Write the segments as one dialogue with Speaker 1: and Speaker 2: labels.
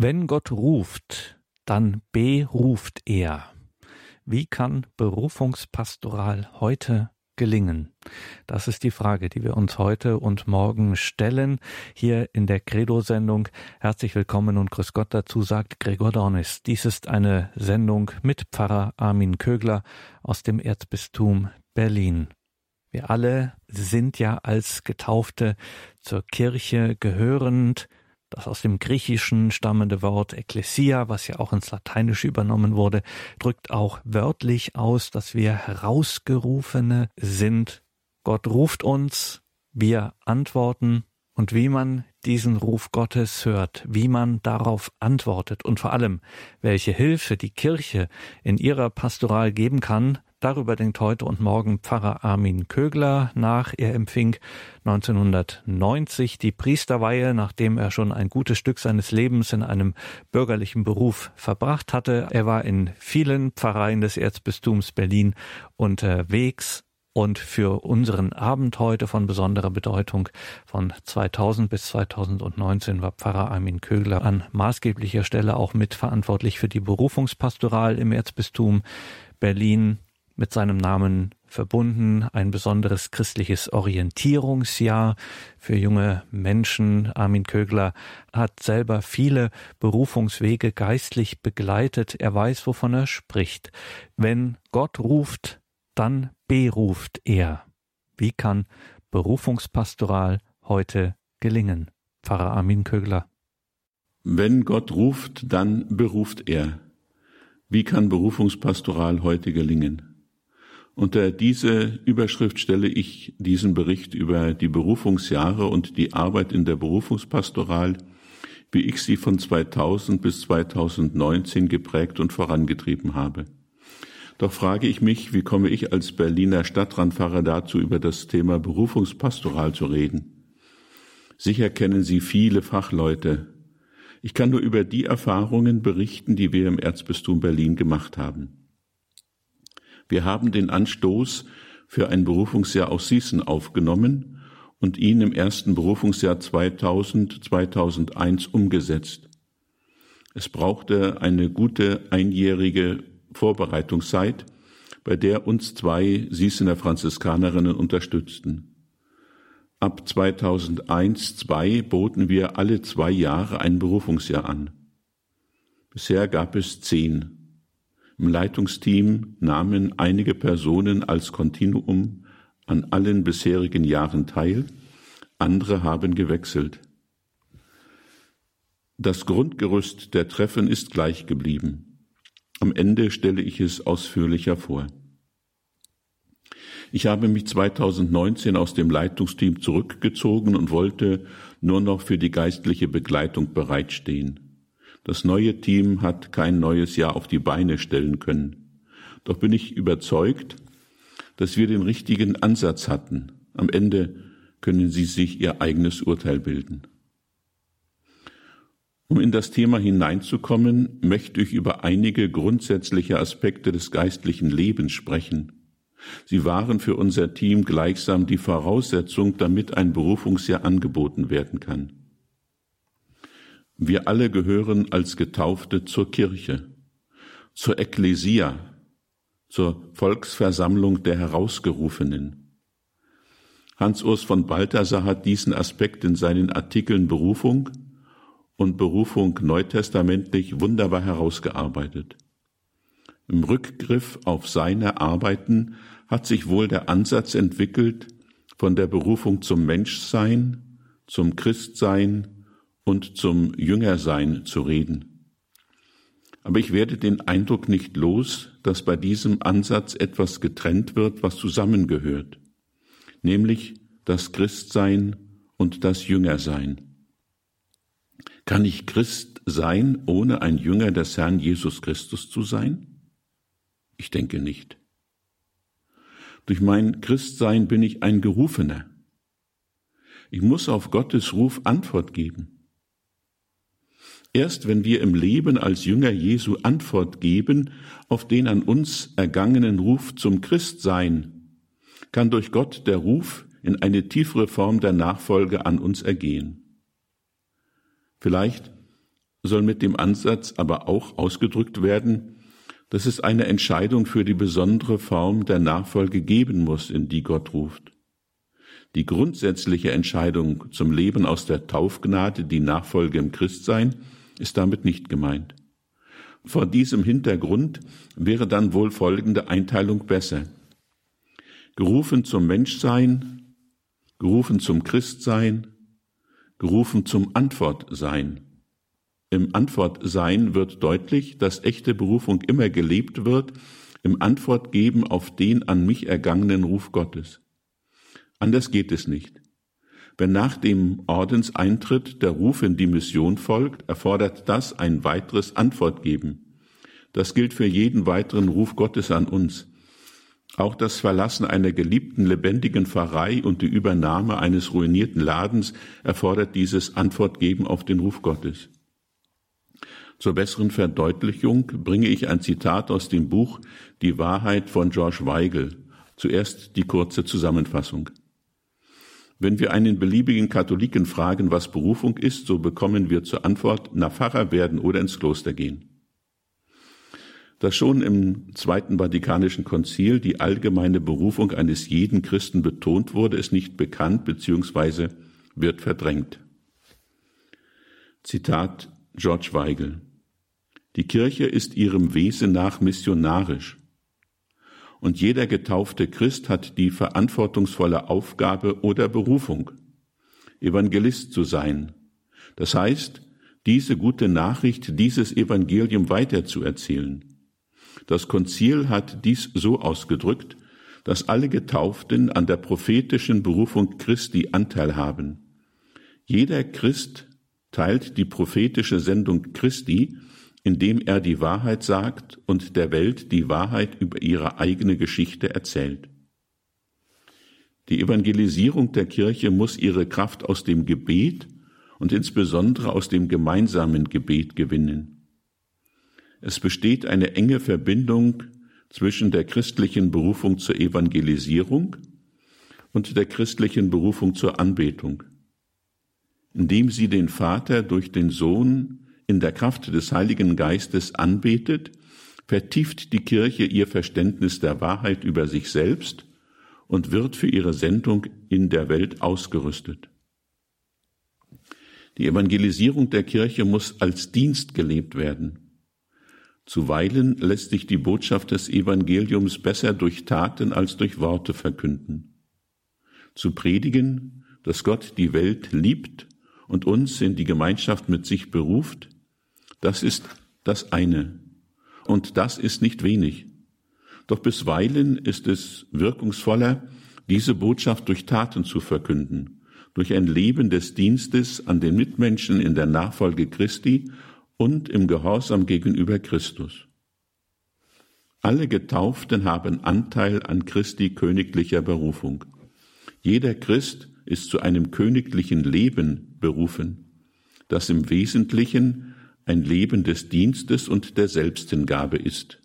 Speaker 1: Wenn Gott ruft, dann beruft er. Wie kann Berufungspastoral heute gelingen? Das ist die Frage, die wir uns heute und morgen stellen. Hier in der Credo-Sendung. Herzlich willkommen und Grüß Gott dazu, sagt Gregor Dornis. Dies ist eine Sendung mit Pfarrer Armin Kögler aus dem Erzbistum Berlin. Wir alle sind ja als Getaufte zur Kirche gehörend, das aus dem Griechischen stammende Wort Ekklesia, was ja auch ins Lateinische übernommen wurde, drückt auch wörtlich aus, dass wir Herausgerufene sind. Gott ruft uns, wir antworten und wie man diesen Ruf Gottes hört, wie man darauf antwortet und vor allem, welche Hilfe die Kirche in ihrer Pastoral geben kann, Darüber denkt heute und morgen Pfarrer Armin Kögler nach. Er empfing 1990 die Priesterweihe, nachdem er schon ein gutes Stück seines Lebens in einem bürgerlichen Beruf verbracht hatte. Er war in vielen Pfarreien des Erzbistums Berlin unterwegs und für unseren Abend heute von besonderer Bedeutung. Von 2000 bis 2019 war Pfarrer Armin Kögler an maßgeblicher Stelle auch mitverantwortlich für die Berufungspastoral im Erzbistum Berlin mit seinem Namen verbunden, ein besonderes christliches Orientierungsjahr für junge Menschen. Armin Kögler hat selber viele Berufungswege geistlich begleitet. Er weiß, wovon er spricht. Wenn Gott ruft, dann beruft er. Wie kann Berufungspastoral heute gelingen? Pfarrer Armin Kögler.
Speaker 2: Wenn Gott ruft, dann beruft er. Wie kann Berufungspastoral heute gelingen? Unter diese Überschrift stelle ich diesen Bericht über die Berufungsjahre und die Arbeit in der Berufungspastoral, wie ich sie von 2000 bis 2019 geprägt und vorangetrieben habe. Doch frage ich mich, wie komme ich als Berliner Stadtrandpfarrer dazu, über das Thema Berufungspastoral zu reden? Sicher kennen Sie viele Fachleute. Ich kann nur über die Erfahrungen berichten, die wir im Erzbistum Berlin gemacht haben. Wir haben den Anstoß für ein Berufungsjahr aus Sießen aufgenommen und ihn im ersten Berufungsjahr 2000, 2001 umgesetzt. Es brauchte eine gute einjährige Vorbereitungszeit, bei der uns zwei Sießener Franziskanerinnen unterstützten. Ab 2001-2 boten wir alle zwei Jahre ein Berufungsjahr an. Bisher gab es zehn. Im Leitungsteam nahmen einige Personen als Kontinuum an allen bisherigen Jahren teil, andere haben gewechselt. Das Grundgerüst der Treffen ist gleich geblieben. Am Ende stelle ich es ausführlicher vor. Ich habe mich 2019 aus dem Leitungsteam zurückgezogen und wollte nur noch für die geistliche Begleitung bereitstehen. Das neue Team hat kein neues Jahr auf die Beine stellen können. Doch bin ich überzeugt, dass wir den richtigen Ansatz hatten. Am Ende können Sie sich Ihr eigenes Urteil bilden. Um in das Thema hineinzukommen, möchte ich über einige grundsätzliche Aspekte des geistlichen Lebens sprechen. Sie waren für unser Team gleichsam die Voraussetzung, damit ein Berufungsjahr angeboten werden kann. Wir alle gehören als Getaufte zur Kirche, zur Ekklesia, zur Volksversammlung der Herausgerufenen. Hans-Urs von Balthasar hat diesen Aspekt in seinen Artikeln Berufung und Berufung neutestamentlich wunderbar herausgearbeitet. Im Rückgriff auf seine Arbeiten hat sich wohl der Ansatz entwickelt, von der Berufung zum Menschsein, zum Christsein, und zum Jüngersein zu reden. Aber ich werde den Eindruck nicht los, dass bei diesem Ansatz etwas getrennt wird, was zusammengehört, nämlich das Christsein und das Jüngersein. Kann ich Christ sein, ohne ein Jünger des Herrn Jesus Christus zu sein? Ich denke nicht. Durch mein Christsein bin ich ein Gerufener. Ich muss auf Gottes Ruf Antwort geben. Erst wenn wir im Leben als Jünger Jesu Antwort geben auf den an uns ergangenen Ruf zum Christsein, kann durch Gott der Ruf in eine tiefere Form der Nachfolge an uns ergehen. Vielleicht soll mit dem Ansatz aber auch ausgedrückt werden, dass es eine Entscheidung für die besondere Form der Nachfolge geben muss, in die Gott ruft. Die grundsätzliche Entscheidung zum Leben aus der Taufgnade, die Nachfolge im Christsein, ist damit nicht gemeint. Vor diesem Hintergrund wäre dann wohl folgende Einteilung besser. Gerufen zum Menschsein, gerufen zum Christsein, gerufen zum Antwortsein. Im Antwortsein wird deutlich, dass echte Berufung immer gelebt wird, im Antwort geben auf den an mich ergangenen Ruf Gottes. Anders geht es nicht. Wenn nach dem Ordenseintritt der Ruf in die Mission folgt, erfordert das ein weiteres Antwortgeben. Das gilt für jeden weiteren Ruf Gottes an uns. Auch das Verlassen einer geliebten lebendigen Pfarrei und die Übernahme eines ruinierten Ladens erfordert dieses Antwortgeben auf den Ruf Gottes. Zur besseren Verdeutlichung bringe ich ein Zitat aus dem Buch Die Wahrheit von George Weigel. Zuerst die kurze Zusammenfassung. Wenn wir einen beliebigen Katholiken fragen, was Berufung ist, so bekommen wir zur Antwort, na Pfarrer werden oder ins Kloster gehen. Dass schon im Zweiten Vatikanischen Konzil die allgemeine Berufung eines jeden Christen betont wurde, ist nicht bekannt bzw. wird verdrängt. Zitat George Weigel. Die Kirche ist ihrem Wesen nach missionarisch und jeder getaufte Christ hat die verantwortungsvolle Aufgabe oder Berufung, Evangelist zu sein. Das heißt, diese gute Nachricht, dieses Evangelium weiterzuerzählen. Das Konzil hat dies so ausgedrückt, dass alle Getauften an der prophetischen Berufung Christi Anteil haben. Jeder Christ teilt die prophetische Sendung Christi indem er die Wahrheit sagt und der Welt die Wahrheit über ihre eigene Geschichte erzählt. Die Evangelisierung der Kirche muss ihre Kraft aus dem Gebet und insbesondere aus dem gemeinsamen Gebet gewinnen. Es besteht eine enge Verbindung zwischen der christlichen Berufung zur Evangelisierung und der christlichen Berufung zur Anbetung. Indem sie den Vater durch den Sohn in der Kraft des Heiligen Geistes anbetet, vertieft die Kirche ihr Verständnis der Wahrheit über sich selbst und wird für ihre Sendung in der Welt ausgerüstet. Die Evangelisierung der Kirche muss als Dienst gelebt werden. Zuweilen lässt sich die Botschaft des Evangeliums besser durch Taten als durch Worte verkünden. Zu predigen, dass Gott die Welt liebt und uns in die Gemeinschaft mit sich beruft, das ist das eine. Und das ist nicht wenig. Doch bisweilen ist es wirkungsvoller, diese Botschaft durch Taten zu verkünden, durch ein Leben des Dienstes an den Mitmenschen in der Nachfolge Christi und im Gehorsam gegenüber Christus. Alle Getauften haben Anteil an Christi königlicher Berufung. Jeder Christ ist zu einem königlichen Leben berufen, das im Wesentlichen ein Leben des Dienstes und der Selbsthingabe ist.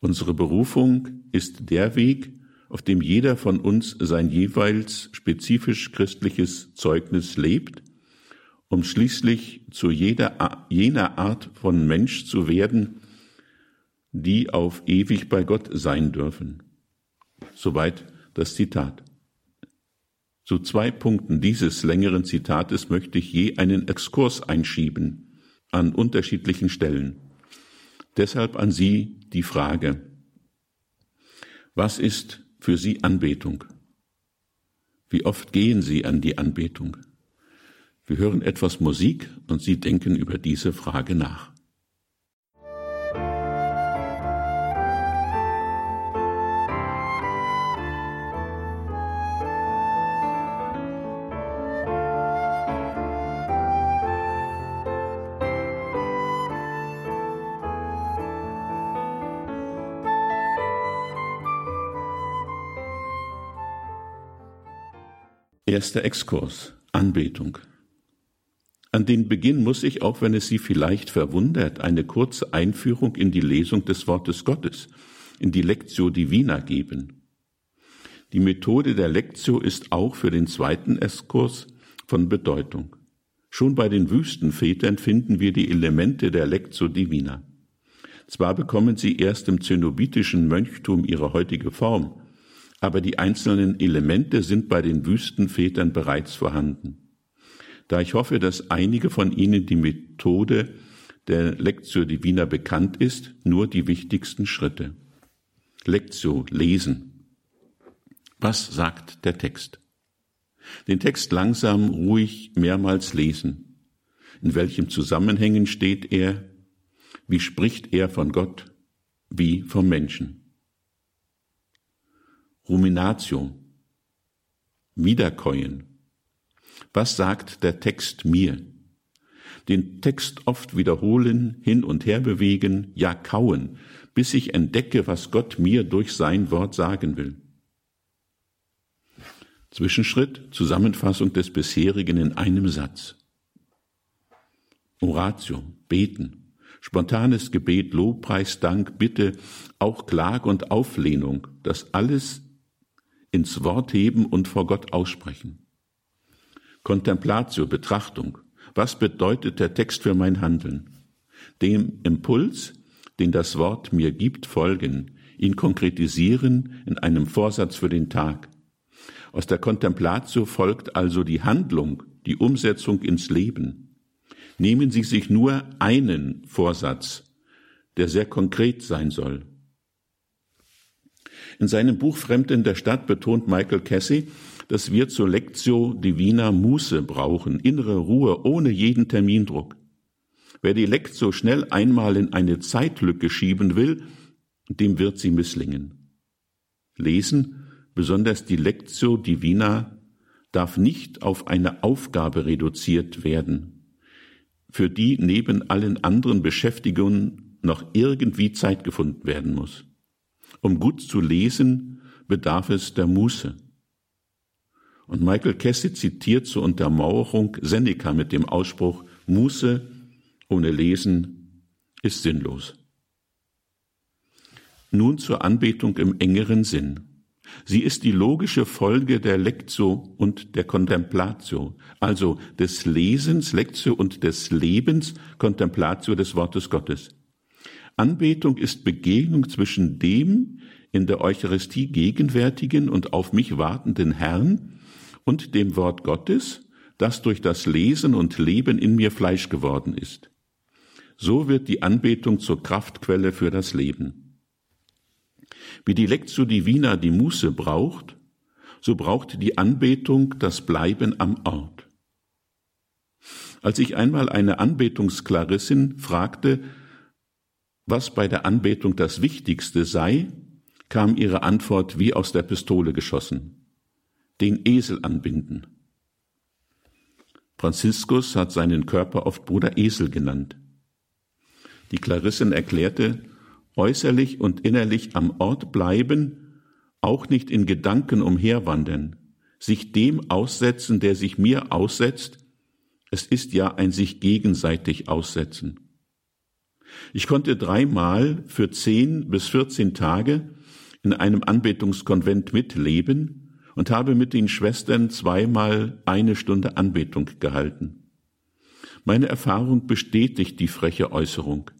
Speaker 2: Unsere Berufung ist der Weg, auf dem jeder von uns sein jeweils spezifisch christliches Zeugnis lebt, um schließlich zu jeder, jener Art von Mensch zu werden, die auf ewig bei Gott sein dürfen. Soweit das Zitat. Zu zwei Punkten dieses längeren Zitates möchte ich je einen Exkurs einschieben an unterschiedlichen Stellen. Deshalb an Sie die Frage, was ist für Sie Anbetung? Wie oft gehen Sie an die Anbetung? Wir hören etwas Musik und Sie denken über diese Frage nach. Erster Exkurs. Anbetung. An den Beginn muss ich, auch wenn es Sie vielleicht verwundert, eine kurze Einführung in die Lesung des Wortes Gottes, in die Lectio Divina geben. Die Methode der Lectio ist auch für den zweiten Exkurs von Bedeutung. Schon bei den Wüstenvätern finden wir die Elemente der Lectio Divina. Zwar bekommen sie erst im zenobitischen Mönchtum ihre heutige Form, aber die einzelnen Elemente sind bei den Wüstenvätern bereits vorhanden. Da ich hoffe, dass einige von Ihnen die Methode der Lectio Divina bekannt ist, nur die wichtigsten Schritte. Lectio, lesen. Was sagt der Text? Den Text langsam, ruhig, mehrmals lesen. In welchem Zusammenhängen steht er? Wie spricht er von Gott? Wie vom Menschen? Ruminatio. Wiederkäuen. Was sagt der Text mir? Den Text oft wiederholen, hin und her bewegen, ja kauen, bis ich entdecke, was Gott mir durch sein Wort sagen will. Zwischenschritt, Zusammenfassung des bisherigen in einem Satz. Oratio, beten, spontanes Gebet, Lobpreis, Dank, Bitte, auch Klage und Auflehnung, das alles ins Wort heben und vor Gott aussprechen. Contemplatio, Betrachtung. Was bedeutet der Text für mein Handeln? Dem Impuls, den das Wort mir gibt, folgen, ihn konkretisieren in einem Vorsatz für den Tag. Aus der Contemplatio folgt also die Handlung, die Umsetzung ins Leben. Nehmen Sie sich nur einen Vorsatz, der sehr konkret sein soll. In seinem Buch Fremden der Stadt betont Michael Cassie, dass wir zur Lectio Divina Muße brauchen, innere Ruhe ohne jeden Termindruck. Wer die Lectio schnell einmal in eine Zeitlücke schieben will, dem wird sie misslingen. Lesen, besonders die Lectio Divina, darf nicht auf eine Aufgabe reduziert werden, für die neben allen anderen Beschäftigungen noch irgendwie Zeit gefunden werden muss. Um gut zu lesen, bedarf es der Muße. Und Michael Cassie zitiert zur Untermauerung Seneca mit dem Ausspruch, Muße ohne Lesen ist sinnlos. Nun zur Anbetung im engeren Sinn. Sie ist die logische Folge der Lectio und der Contemplatio, also des Lesens, Lectio und des Lebens, Contemplatio des Wortes Gottes. Anbetung ist Begegnung zwischen dem in der Eucharistie gegenwärtigen und auf mich wartenden Herrn und dem Wort Gottes, das durch das Lesen und Leben in mir Fleisch geworden ist. So wird die Anbetung zur Kraftquelle für das Leben. Wie die Lectio Divina die Muße braucht, so braucht die Anbetung das Bleiben am Ort. Als ich einmal eine Anbetungsklarissin fragte, was bei der Anbetung das Wichtigste sei, kam ihre Antwort wie aus der Pistole geschossen den Esel anbinden. Franziskus hat seinen Körper oft Bruder Esel genannt. Die Klarissin erklärte, äußerlich und innerlich am Ort bleiben, auch nicht in Gedanken umherwandern, sich dem aussetzen, der sich mir aussetzt, es ist ja ein sich gegenseitig aussetzen. Ich konnte dreimal für zehn bis vierzehn Tage in einem Anbetungskonvent mitleben, und habe mit den Schwestern zweimal eine Stunde Anbetung gehalten. Meine Erfahrung bestätigt die freche Äußerung.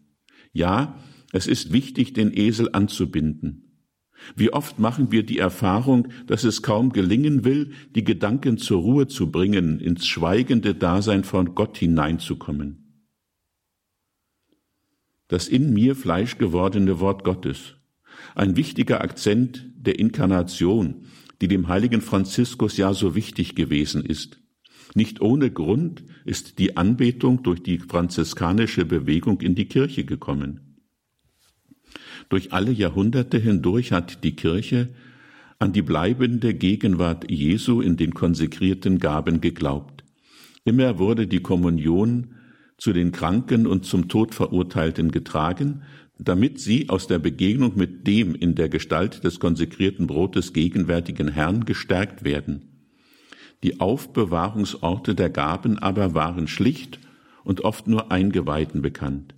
Speaker 2: Ja, es ist wichtig, den Esel anzubinden. Wie oft machen wir die Erfahrung, dass es kaum gelingen will, die Gedanken zur Ruhe zu bringen, ins schweigende Dasein von Gott hineinzukommen. Das in mir Fleisch gewordene Wort Gottes, ein wichtiger Akzent der Inkarnation, die dem heiligen Franziskus ja so wichtig gewesen ist. Nicht ohne Grund ist die Anbetung durch die franziskanische Bewegung in die Kirche gekommen. Durch alle Jahrhunderte hindurch hat die Kirche an die bleibende Gegenwart Jesu in den konsekrierten Gaben geglaubt. Immer wurde die Kommunion zu den Kranken und zum Tod Verurteilten getragen, damit sie aus der Begegnung mit dem in der Gestalt des konsekrierten Brotes gegenwärtigen Herrn gestärkt werden. Die Aufbewahrungsorte der Gaben aber waren schlicht und oft nur Eingeweihten bekannt.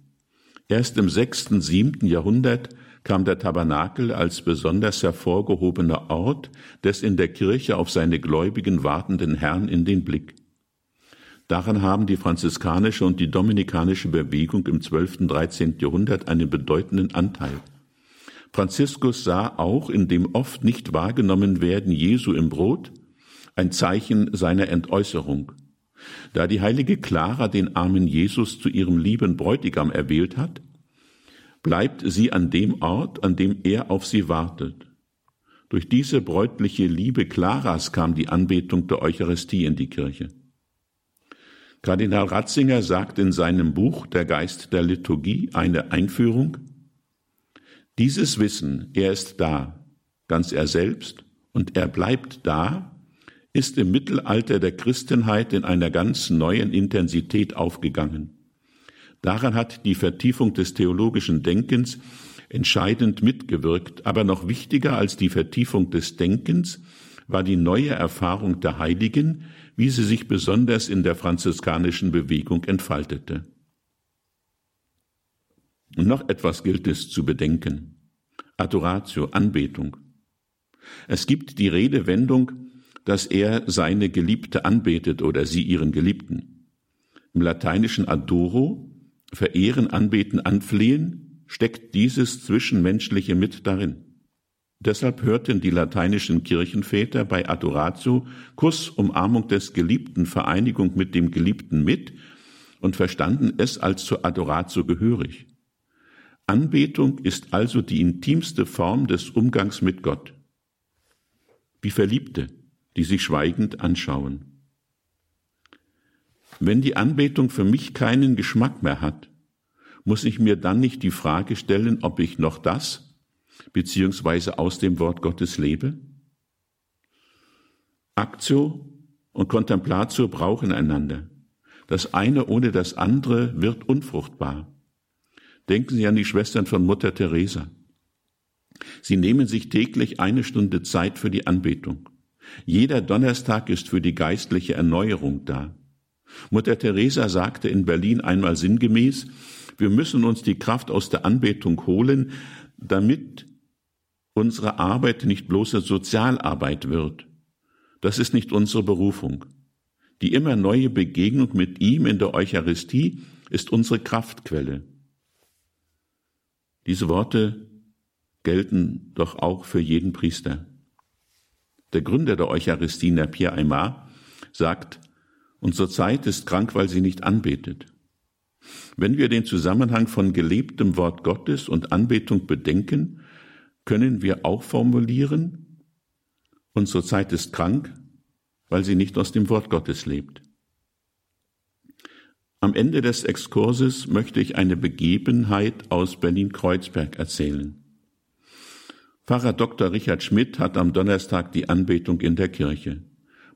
Speaker 2: Erst im sechsten, siebten Jahrhundert kam der Tabernakel als besonders hervorgehobener Ort des in der Kirche auf seine Gläubigen wartenden Herrn in den Blick. Daran haben die franziskanische und die dominikanische Bewegung im 12. und 13. Jahrhundert einen bedeutenden Anteil. Franziskus sah auch in dem oft nicht wahrgenommen werden Jesu im Brot ein Zeichen seiner Entäußerung. Da die heilige Clara den armen Jesus zu ihrem lieben Bräutigam erwählt hat, bleibt sie an dem Ort, an dem er auf sie wartet. Durch diese bräutliche Liebe Claras kam die Anbetung der Eucharistie in die Kirche. Kardinal Ratzinger sagt in seinem Buch Der Geist der Liturgie eine Einführung, dieses Wissen, er ist da, ganz er selbst, und er bleibt da, ist im Mittelalter der Christenheit in einer ganz neuen Intensität aufgegangen. Daran hat die Vertiefung des theologischen Denkens entscheidend mitgewirkt, aber noch wichtiger als die Vertiefung des Denkens war die neue Erfahrung der Heiligen, wie sie sich besonders in der franziskanischen Bewegung entfaltete. Und noch etwas gilt es zu bedenken. Adoratio, Anbetung. Es gibt die Redewendung, dass er seine Geliebte anbetet oder sie ihren Geliebten. Im lateinischen adoro, verehren, anbeten, anflehen, steckt dieses Zwischenmenschliche mit darin. Deshalb hörten die lateinischen Kirchenväter bei Adoratio Kuss, Umarmung des Geliebten, Vereinigung mit dem Geliebten mit und verstanden es als zur Adoratio gehörig. Anbetung ist also die intimste Form des Umgangs mit Gott. Wie Verliebte, die sich schweigend anschauen. Wenn die Anbetung für mich keinen Geschmack mehr hat, muss ich mir dann nicht die Frage stellen, ob ich noch das beziehungsweise aus dem Wort Gottes lebe? Aktio und Contemplatio brauchen einander. Das eine ohne das andere wird unfruchtbar. Denken Sie an die Schwestern von Mutter Teresa. Sie nehmen sich täglich eine Stunde Zeit für die Anbetung. Jeder Donnerstag ist für die geistliche Erneuerung da. Mutter Teresa sagte in Berlin einmal sinngemäß, wir müssen uns die Kraft aus der Anbetung holen, damit unsere Arbeit nicht bloße Sozialarbeit wird. Das ist nicht unsere Berufung. Die immer neue Begegnung mit ihm in der Eucharistie ist unsere Kraftquelle. Diese Worte gelten doch auch für jeden Priester. Der Gründer der Eucharistie, Pierre Aymar, sagt, unsere Zeit ist krank, weil sie nicht anbetet. Wenn wir den Zusammenhang von gelebtem Wort Gottes und Anbetung bedenken, können wir auch formulieren, unsere Zeit ist krank, weil sie nicht aus dem Wort Gottes lebt. Am Ende des Exkurses möchte ich eine Begebenheit aus Berlin-Kreuzberg erzählen. Pfarrer Dr. Richard Schmidt hat am Donnerstag die Anbetung in der Kirche.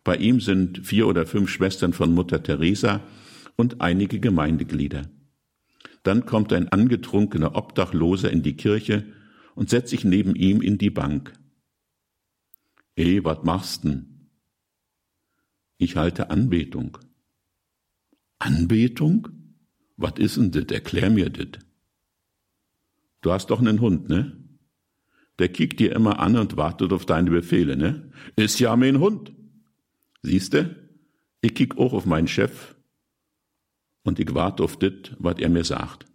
Speaker 2: Bei ihm sind vier oder fünf Schwestern von Mutter Teresa und einige Gemeindeglieder. Dann kommt ein angetrunkener Obdachloser in die Kirche und setzt sich neben ihm in die Bank. Ey, wat machst denn? Ich halte Anbetung. Anbetung? Was ist denn das? Erklär mir das. Du hast doch einen Hund, ne? Der kickt dir immer an und wartet auf deine Befehle, ne? Ist ja mein Hund. Siehste? Ich kick auch auf meinen Chef und ich warte auf das, was er mir sagt.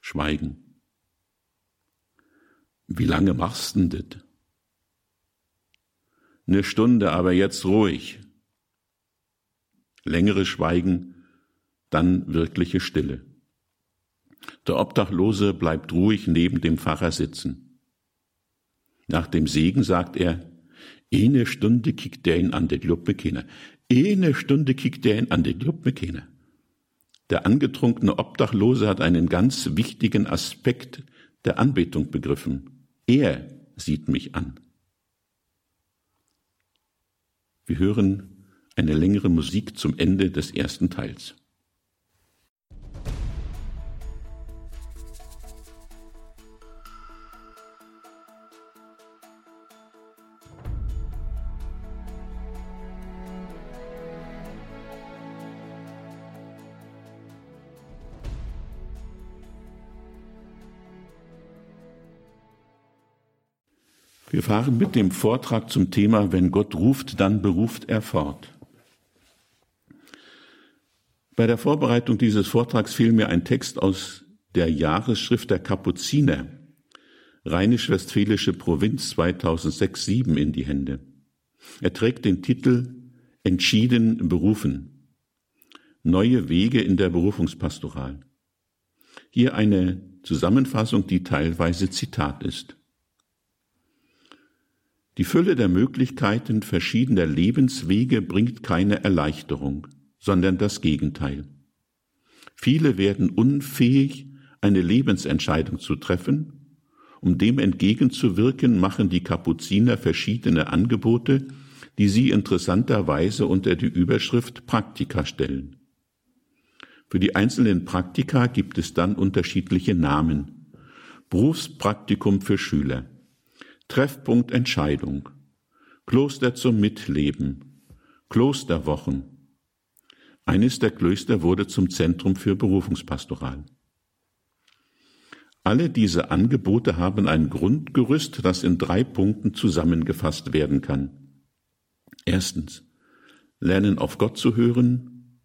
Speaker 2: Schweigen. Wie lange machst denn das? Eine Stunde, aber jetzt ruhig. Längere Schweigen, dann wirkliche Stille. Der Obdachlose bleibt ruhig neben dem Pfarrer sitzen. Nach dem Segen sagt er, eine Stunde kickt der ihn an, der mir keiner. Eine Stunde kickt der ihn an, der glaubt. Der angetrunkene Obdachlose hat einen ganz wichtigen Aspekt der Anbetung begriffen. Er sieht mich an. Wir hören eine längere Musik zum Ende des ersten Teils. Wir fahren mit dem Vortrag zum Thema Wenn Gott ruft, dann beruft er fort. Bei der Vorbereitung dieses Vortrags fiel mir ein Text aus der Jahresschrift der Kapuziner, Rheinisch-Westfälische Provinz 2006-7 in die Hände. Er trägt den Titel Entschieden berufen. Neue Wege in der Berufungspastoral. Hier eine Zusammenfassung, die teilweise Zitat ist. Die Fülle der Möglichkeiten verschiedener Lebenswege bringt keine Erleichterung, sondern das Gegenteil. Viele werden unfähig, eine Lebensentscheidung zu treffen. Um dem entgegenzuwirken, machen die Kapuziner verschiedene Angebote, die sie interessanterweise unter die Überschrift Praktika stellen. Für die einzelnen Praktika gibt es dann unterschiedliche Namen. Berufspraktikum für Schüler, Treffpunkt Entscheidung, Kloster zum Mitleben, Klosterwochen. Eines der Klöster wurde zum Zentrum für Berufungspastoral. Alle diese Angebote haben ein Grundgerüst, das in drei Punkten zusammengefasst werden kann. Erstens, lernen auf Gott zu hören.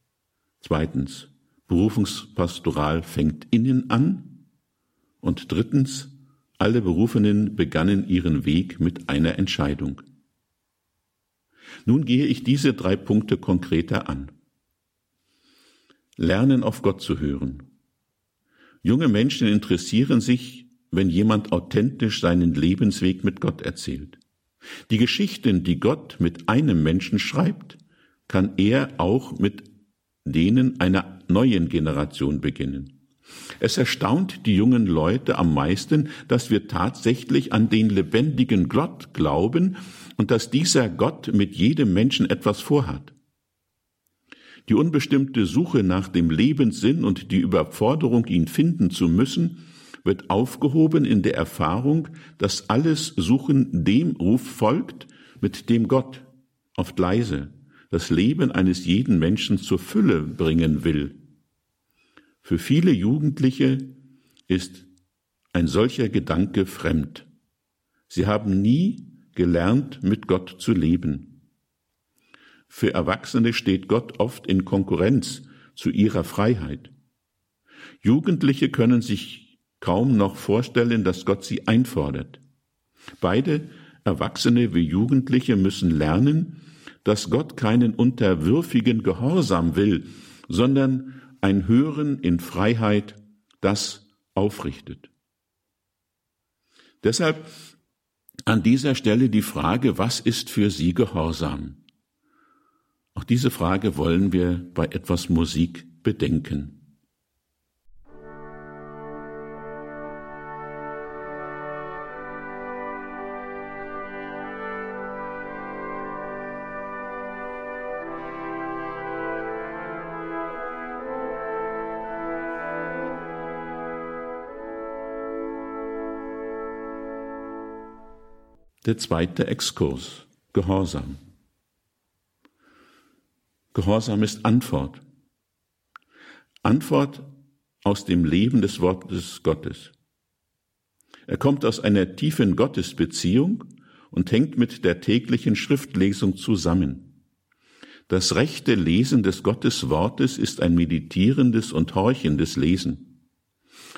Speaker 2: Zweitens, Berufungspastoral fängt innen an. Und drittens, alle Berufenen begannen ihren Weg mit einer Entscheidung. Nun gehe ich diese drei Punkte konkreter an. Lernen auf Gott zu hören. Junge Menschen interessieren sich, wenn jemand authentisch seinen Lebensweg mit Gott erzählt. Die Geschichten, die Gott mit einem Menschen schreibt, kann er auch mit denen einer neuen Generation beginnen. Es erstaunt die jungen Leute am meisten, dass wir tatsächlich an den lebendigen Gott glauben und dass dieser Gott mit jedem Menschen etwas vorhat. Die unbestimmte Suche nach dem Lebenssinn und die Überforderung, ihn finden zu müssen, wird aufgehoben in der Erfahrung, dass alles Suchen dem Ruf folgt, mit dem Gott, oft leise, das Leben eines jeden Menschen zur Fülle bringen will. Für viele Jugendliche ist ein solcher Gedanke fremd. Sie haben nie gelernt, mit Gott zu leben. Für Erwachsene steht Gott oft in Konkurrenz zu ihrer Freiheit. Jugendliche können sich kaum noch vorstellen, dass Gott sie einfordert. Beide Erwachsene wie Jugendliche müssen lernen, dass Gott keinen unterwürfigen Gehorsam will, sondern ein Hören in Freiheit, das aufrichtet. Deshalb an dieser Stelle die Frage, was ist für Sie Gehorsam? Auch diese Frage wollen wir bei etwas Musik bedenken. Der zweite Exkurs, Gehorsam. Gehorsam ist Antwort. Antwort aus dem Leben des Wortes Gottes. Er kommt aus einer tiefen Gottesbeziehung und hängt mit der täglichen Schriftlesung zusammen. Das rechte Lesen des Gotteswortes ist ein meditierendes und horchendes Lesen.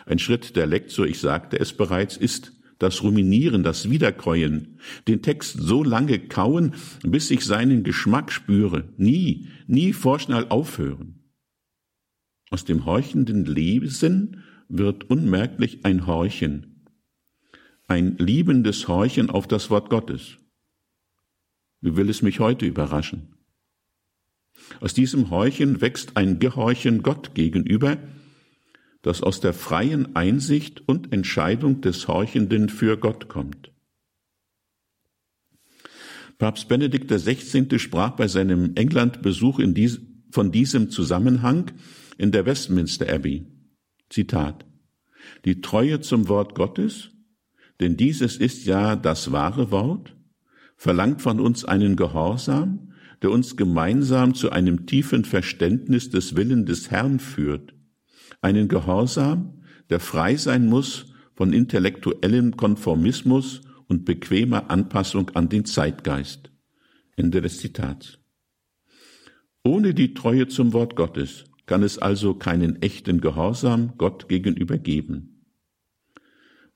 Speaker 2: Ein Schritt der Lektor, ich sagte es bereits, ist das Ruminieren, das Wiederkäuen, den Text so lange kauen, bis ich seinen Geschmack spüre, nie, nie vorschnell aufhören. Aus dem horchenden Lesen wird unmerklich ein Horchen, ein liebendes Horchen auf das Wort Gottes. Wie will es mich heute überraschen? Aus diesem Horchen wächst ein Gehorchen Gott gegenüber, das aus der freien Einsicht und Entscheidung des Horchenden für Gott kommt. Papst Benedikt XVI. sprach bei seinem Englandbesuch dies, von diesem Zusammenhang in der Westminster Abbey. Zitat. Die Treue zum Wort Gottes, denn dieses ist ja das wahre Wort, verlangt von uns einen Gehorsam, der uns gemeinsam zu einem tiefen Verständnis des Willen des Herrn führt einen Gehorsam, der frei sein muss von intellektuellem Konformismus und bequemer Anpassung an den Zeitgeist. Ende des Zitats. Ohne die Treue zum Wort Gottes, kann es also keinen echten Gehorsam Gott gegenüber geben.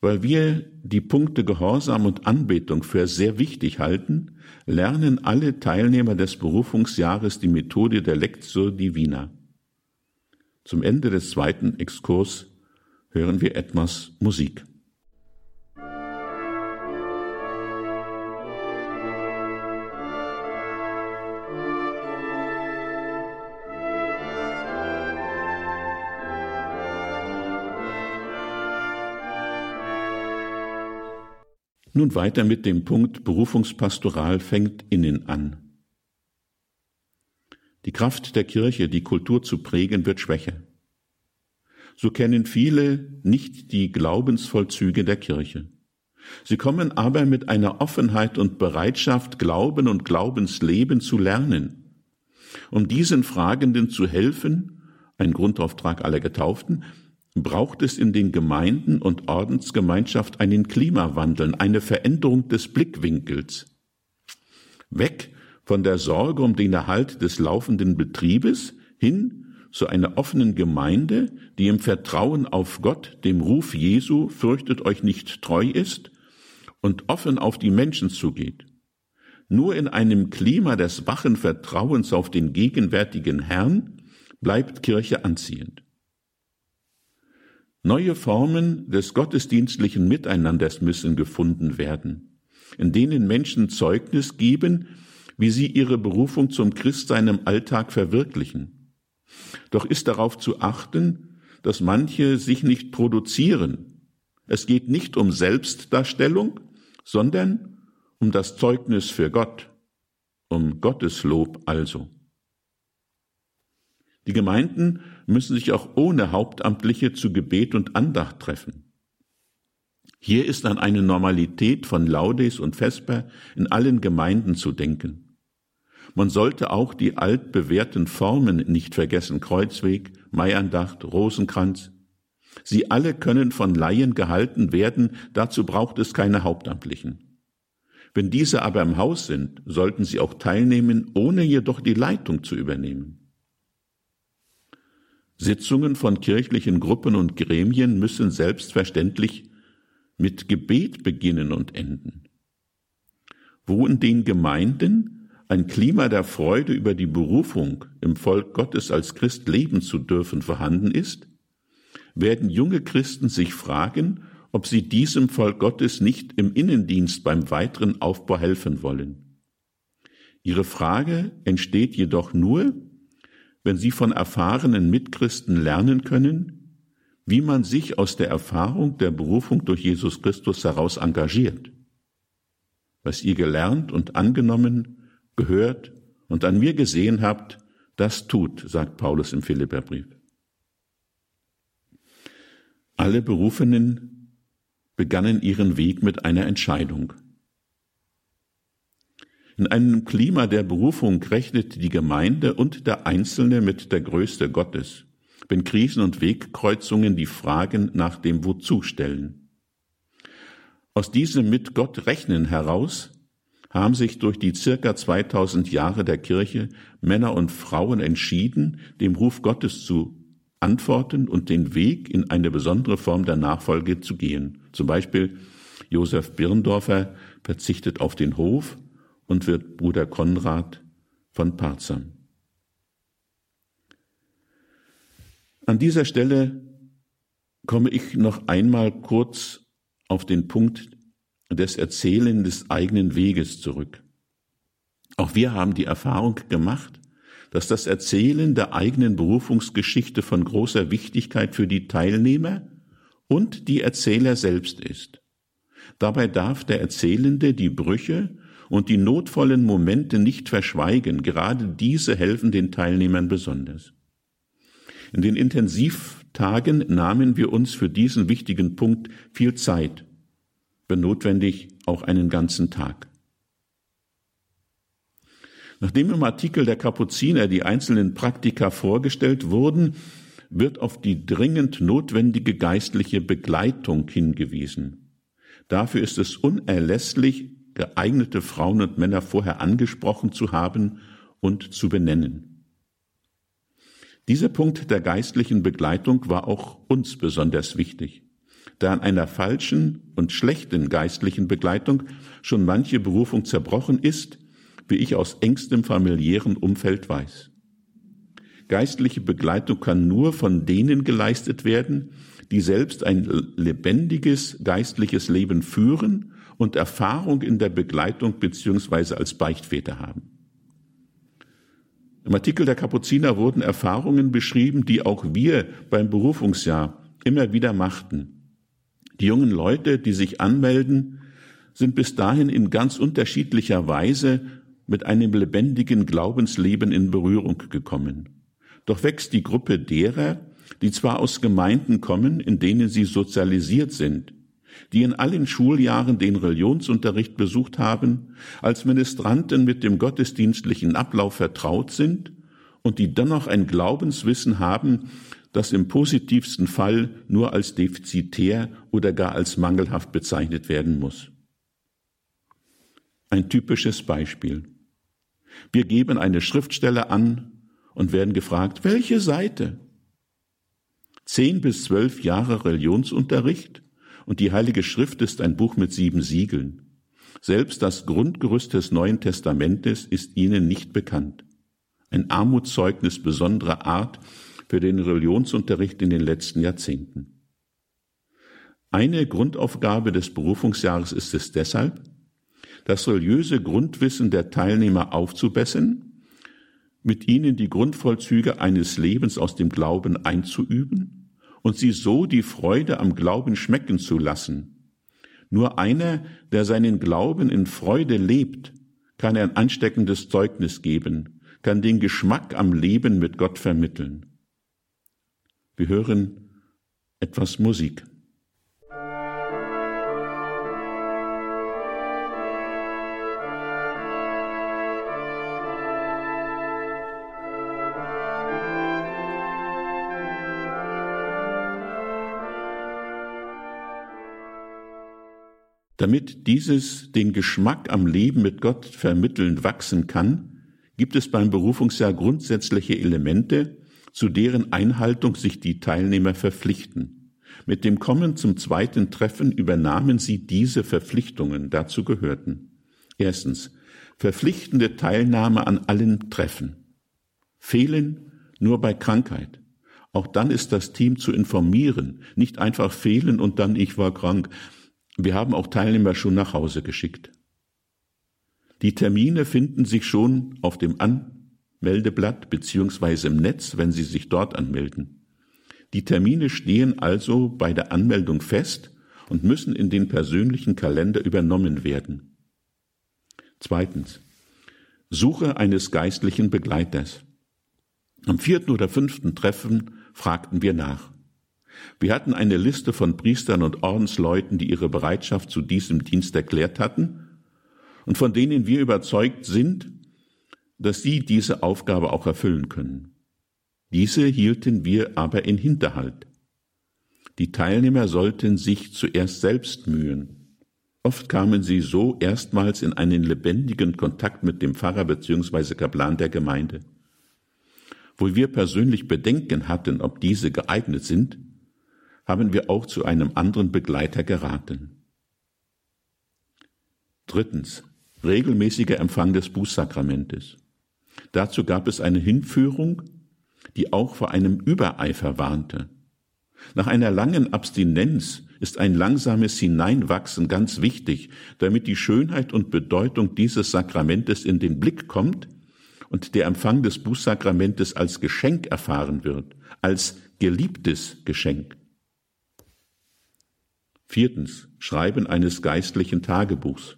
Speaker 2: Weil wir die Punkte Gehorsam und Anbetung für sehr wichtig halten, lernen alle Teilnehmer des Berufungsjahres die Methode der Lectio Divina. Zum Ende des zweiten Exkurs hören wir etwas Musik. Nun weiter mit dem Punkt Berufungspastoral fängt innen an. Die Kraft der Kirche, die Kultur zu prägen, wird schwächer. So kennen viele nicht die Glaubensvollzüge der Kirche. Sie kommen aber mit einer Offenheit und Bereitschaft, Glauben und Glaubensleben zu lernen. Um diesen Fragenden zu helfen, ein Grundauftrag aller Getauften, braucht es in den Gemeinden und Ordensgemeinschaft einen Klimawandel, eine Veränderung des Blickwinkels. Weg von der Sorge um den Erhalt des laufenden Betriebes hin zu einer offenen Gemeinde, die im Vertrauen auf Gott, dem Ruf Jesu, fürchtet euch nicht treu ist und offen auf die Menschen zugeht. Nur in einem Klima des wachen Vertrauens auf den gegenwärtigen Herrn bleibt Kirche anziehend. Neue Formen des gottesdienstlichen Miteinanders müssen gefunden werden, in denen Menschen Zeugnis geben, wie sie ihre Berufung zum Christsein im Alltag verwirklichen. Doch ist darauf zu achten, dass manche sich nicht produzieren. Es geht nicht um Selbstdarstellung, sondern um das Zeugnis für Gott, um Gottes Lob also. Die Gemeinden müssen sich auch ohne Hauptamtliche zu Gebet und Andacht treffen. Hier ist an eine Normalität von Laudes und Vesper in allen Gemeinden zu denken. Man sollte auch die altbewährten Formen nicht vergessen, Kreuzweg, Maiandacht, Rosenkranz. Sie alle können von Laien gehalten werden, dazu braucht es keine Hauptamtlichen. Wenn diese aber im Haus sind, sollten sie auch teilnehmen, ohne jedoch die Leitung zu übernehmen. Sitzungen von kirchlichen Gruppen und Gremien müssen selbstverständlich mit Gebet beginnen und enden. Wo in den Gemeinden ein Klima der Freude über die Berufung, im Volk Gottes als Christ leben zu dürfen, vorhanden ist, werden junge Christen sich fragen, ob sie diesem Volk Gottes nicht im Innendienst beim weiteren Aufbau helfen wollen. Ihre Frage entsteht jedoch nur, wenn sie von erfahrenen Mitchristen lernen können, wie man sich aus der Erfahrung der Berufung durch Jesus Christus heraus engagiert. Was ihr gelernt und angenommen, gehört und an mir gesehen habt, das tut, sagt Paulus im Philipperbrief. Alle Berufenen begannen ihren Weg mit einer Entscheidung. In einem Klima der Berufung rechnet die Gemeinde und der Einzelne mit der Größe Gottes, wenn Krisen und Wegkreuzungen die Fragen nach dem Wozu stellen. Aus diesem mit Gott rechnen heraus haben sich durch die circa 2000 Jahre der Kirche Männer und Frauen entschieden, dem Ruf Gottes zu antworten und den Weg in eine besondere Form der Nachfolge zu gehen. Zum Beispiel Josef Birndorfer verzichtet auf den Hof und wird Bruder Konrad von Parzam. An dieser Stelle komme ich noch einmal kurz auf den Punkt des Erzählen des eigenen Weges zurück. Auch wir haben die Erfahrung gemacht, dass das Erzählen der eigenen Berufungsgeschichte von großer Wichtigkeit für die Teilnehmer und die Erzähler selbst ist. Dabei darf der Erzählende die Brüche und die notvollen Momente nicht verschweigen. Gerade diese helfen den Teilnehmern besonders. In den Intensivtagen nahmen wir uns für diesen wichtigen Punkt viel Zeit, notwendig auch einen ganzen Tag. Nachdem im Artikel der Kapuziner die einzelnen Praktika vorgestellt wurden, wird auf die dringend notwendige geistliche Begleitung hingewiesen. Dafür ist es unerlässlich, geeignete Frauen und Männer vorher angesprochen zu haben und zu benennen. Dieser Punkt der geistlichen Begleitung war auch uns besonders wichtig, da an einer falschen und schlechten geistlichen Begleitung schon manche Berufung zerbrochen ist, wie ich aus engstem familiären Umfeld weiß. Geistliche Begleitung kann nur von denen geleistet werden, die selbst ein lebendiges geistliches Leben führen und Erfahrung in der Begleitung beziehungsweise als Beichtväter haben. Im Artikel der Kapuziner wurden Erfahrungen beschrieben, die auch wir beim Berufungsjahr immer wieder machten. Die jungen Leute, die sich anmelden, sind bis dahin in ganz unterschiedlicher Weise mit einem lebendigen Glaubensleben in Berührung gekommen. Doch wächst die Gruppe derer, die zwar aus Gemeinden kommen, in denen sie sozialisiert sind, die in allen Schuljahren den Religionsunterricht besucht haben, als Ministranten mit dem gottesdienstlichen Ablauf vertraut sind und die dennoch ein Glaubenswissen haben, das im positivsten Fall nur als defizitär oder gar als mangelhaft bezeichnet werden muss. Ein typisches Beispiel. Wir geben eine Schriftstelle an und werden gefragt, welche Seite? Zehn bis zwölf Jahre Religionsunterricht und die Heilige Schrift ist ein Buch mit sieben Siegeln. Selbst das Grundgerüst des Neuen Testamentes ist ihnen nicht bekannt. Ein Armutszeugnis besonderer Art für den Religionsunterricht in den letzten Jahrzehnten. Eine Grundaufgabe des Berufungsjahres ist es deshalb, das religiöse Grundwissen der Teilnehmer aufzubessern, mit ihnen die Grundvollzüge eines Lebens aus dem Glauben einzuüben und sie so die Freude am Glauben schmecken zu lassen. Nur einer, der seinen Glauben in Freude lebt, kann ein ansteckendes Zeugnis geben, kann den Geschmack am Leben mit Gott vermitteln. Wir hören etwas Musik. Damit dieses den Geschmack am Leben mit Gott vermitteln wachsen kann, gibt es beim Berufungsjahr grundsätzliche Elemente, zu deren Einhaltung sich die Teilnehmer verpflichten. Mit dem Kommen zum zweiten Treffen übernahmen sie diese Verpflichtungen, dazu gehörten. Erstens, verpflichtende Teilnahme an allen Treffen. Fehlen nur bei Krankheit. Auch dann ist das Team zu informieren, nicht einfach fehlen und dann ich war krank. Wir haben auch Teilnehmer schon nach Hause geschickt. Die Termine finden sich schon auf dem Anmeldeblatt beziehungsweise im Netz, wenn Sie sich dort anmelden. Die Termine stehen also bei der Anmeldung fest und müssen in den persönlichen Kalender übernommen werden. Zweitens. Suche eines geistlichen Begleiters. Am vierten oder fünften Treffen fragten wir nach. Wir hatten eine Liste von Priestern und Ordensleuten, die ihre Bereitschaft zu diesem Dienst erklärt hatten und von denen wir überzeugt sind, dass sie diese Aufgabe auch erfüllen können. Diese hielten wir aber in Hinterhalt. Die Teilnehmer sollten sich zuerst selbst mühen. Oft kamen sie so erstmals in einen lebendigen Kontakt mit dem Pfarrer bzw. Kaplan der Gemeinde. Wo wir persönlich Bedenken hatten, ob diese geeignet sind, haben wir auch zu einem anderen Begleiter geraten. Drittens. Regelmäßiger Empfang des Bußsakramentes. Dazu gab es eine Hinführung, die auch vor einem Übereifer warnte. Nach einer langen Abstinenz ist ein langsames Hineinwachsen ganz wichtig, damit die Schönheit und Bedeutung dieses Sakramentes in den Blick kommt und der Empfang des Bußsakramentes als Geschenk erfahren wird, als geliebtes Geschenk. Viertens, Schreiben eines geistlichen Tagebuchs.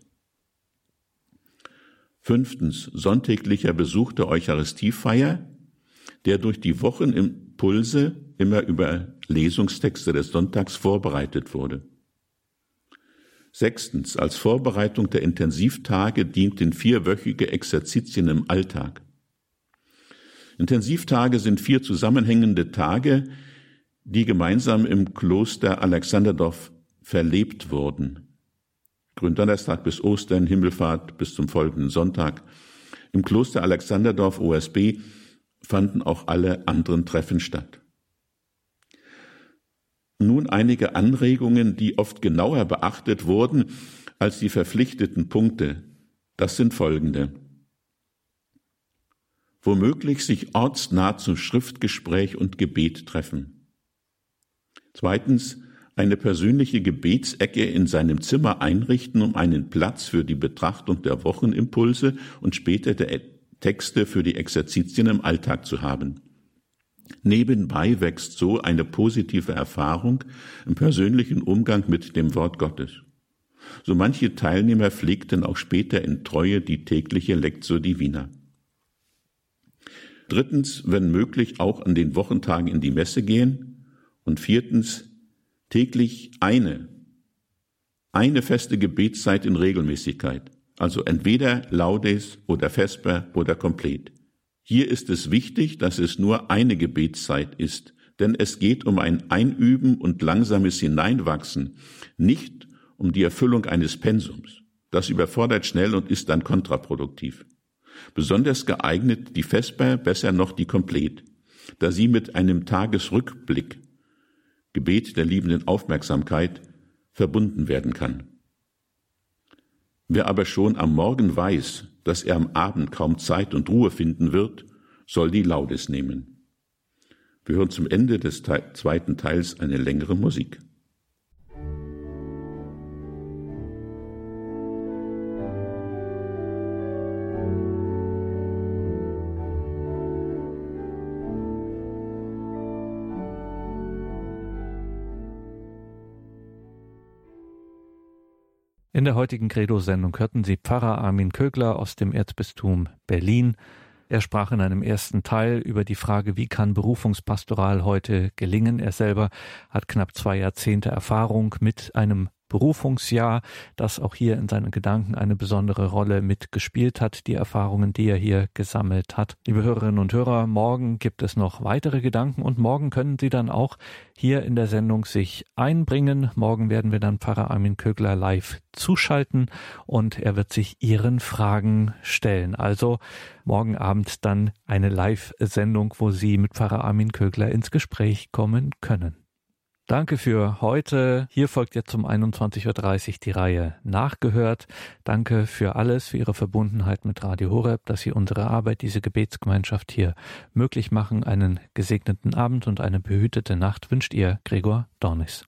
Speaker 2: Fünftens, sonntäglicher Besuch der Eucharistiefeier, der durch die Wochenimpulse immer über Lesungstexte des Sonntags vorbereitet wurde. Sechstens, als Vorbereitung der Intensivtage dienten vierwöchige Exerzitien im Alltag. Intensivtage sind vier zusammenhängende Tage, die gemeinsam im Kloster Alexanderdorf verlebt wurden. Gründonnerstag bis Ostern, Himmelfahrt bis zum folgenden Sonntag. Im Kloster Alexanderdorf OSB fanden auch alle anderen Treffen statt. Nun einige Anregungen, die oft genauer beachtet wurden als die verpflichteten Punkte. Das sind folgende. Womöglich sich ortsnah zum Schriftgespräch und Gebet treffen. Zweitens, eine persönliche Gebetsecke in seinem Zimmer einrichten, um einen Platz für die Betrachtung der Wochenimpulse und später der Texte für die Exerzitien im Alltag zu haben. Nebenbei wächst so eine positive Erfahrung im persönlichen Umgang mit dem Wort Gottes. So manche Teilnehmer pflegten auch später in Treue die tägliche Lectio Divina. Drittens, wenn möglich, auch an den Wochentagen in die Messe gehen. Und viertens, täglich eine, eine feste Gebetszeit in Regelmäßigkeit. Also entweder Laudes oder Vesper oder Komplett. Hier ist es wichtig, dass es nur eine Gebetszeit ist, denn es geht um ein Einüben und langsames Hineinwachsen, nicht um die Erfüllung eines Pensums. Das überfordert schnell und ist dann kontraproduktiv. Besonders geeignet die Vesper, besser noch die Komplett, da sie mit einem Tagesrückblick, Gebet der liebenden Aufmerksamkeit, verbunden werden kann. Wer aber schon am Morgen weiß, dass er am Abend kaum Zeit und Ruhe finden wird, soll die Laudes nehmen. Wir hören zum Ende des zweiten Teils eine längere Musik.
Speaker 1: In der heutigen Credo-Sendung hörten Sie Pfarrer Armin Kögler aus dem Erzbistum Berlin. Er sprach in einem ersten Teil über die Frage, wie kann Berufungspastoral heute gelingen. Er selber hat knapp zwei Jahrzehnte Erfahrung mit einem Berufungsjahr, das auch hier in seinen Gedanken eine besondere Rolle mitgespielt hat, die Erfahrungen, die er hier gesammelt hat. Liebe Hörerinnen und Hörer, morgen gibt es noch weitere Gedanken und morgen können Sie dann auch hier in der Sendung sich einbringen. Morgen werden wir dann Pfarrer Armin Kögler live zuschalten und er wird sich Ihren Fragen stellen. Also morgen Abend dann eine Live-Sendung, wo Sie mit Pfarrer Armin Kögler ins Gespräch kommen können. Danke für heute. Hier folgt jetzt um 21.30 Uhr die Reihe Nachgehört. Danke für alles, für Ihre Verbundenheit mit Radio Horeb, dass Sie unsere Arbeit, diese Gebetsgemeinschaft hier möglich machen. Einen gesegneten Abend und eine behütete Nacht wünscht Ihr Gregor Dornis.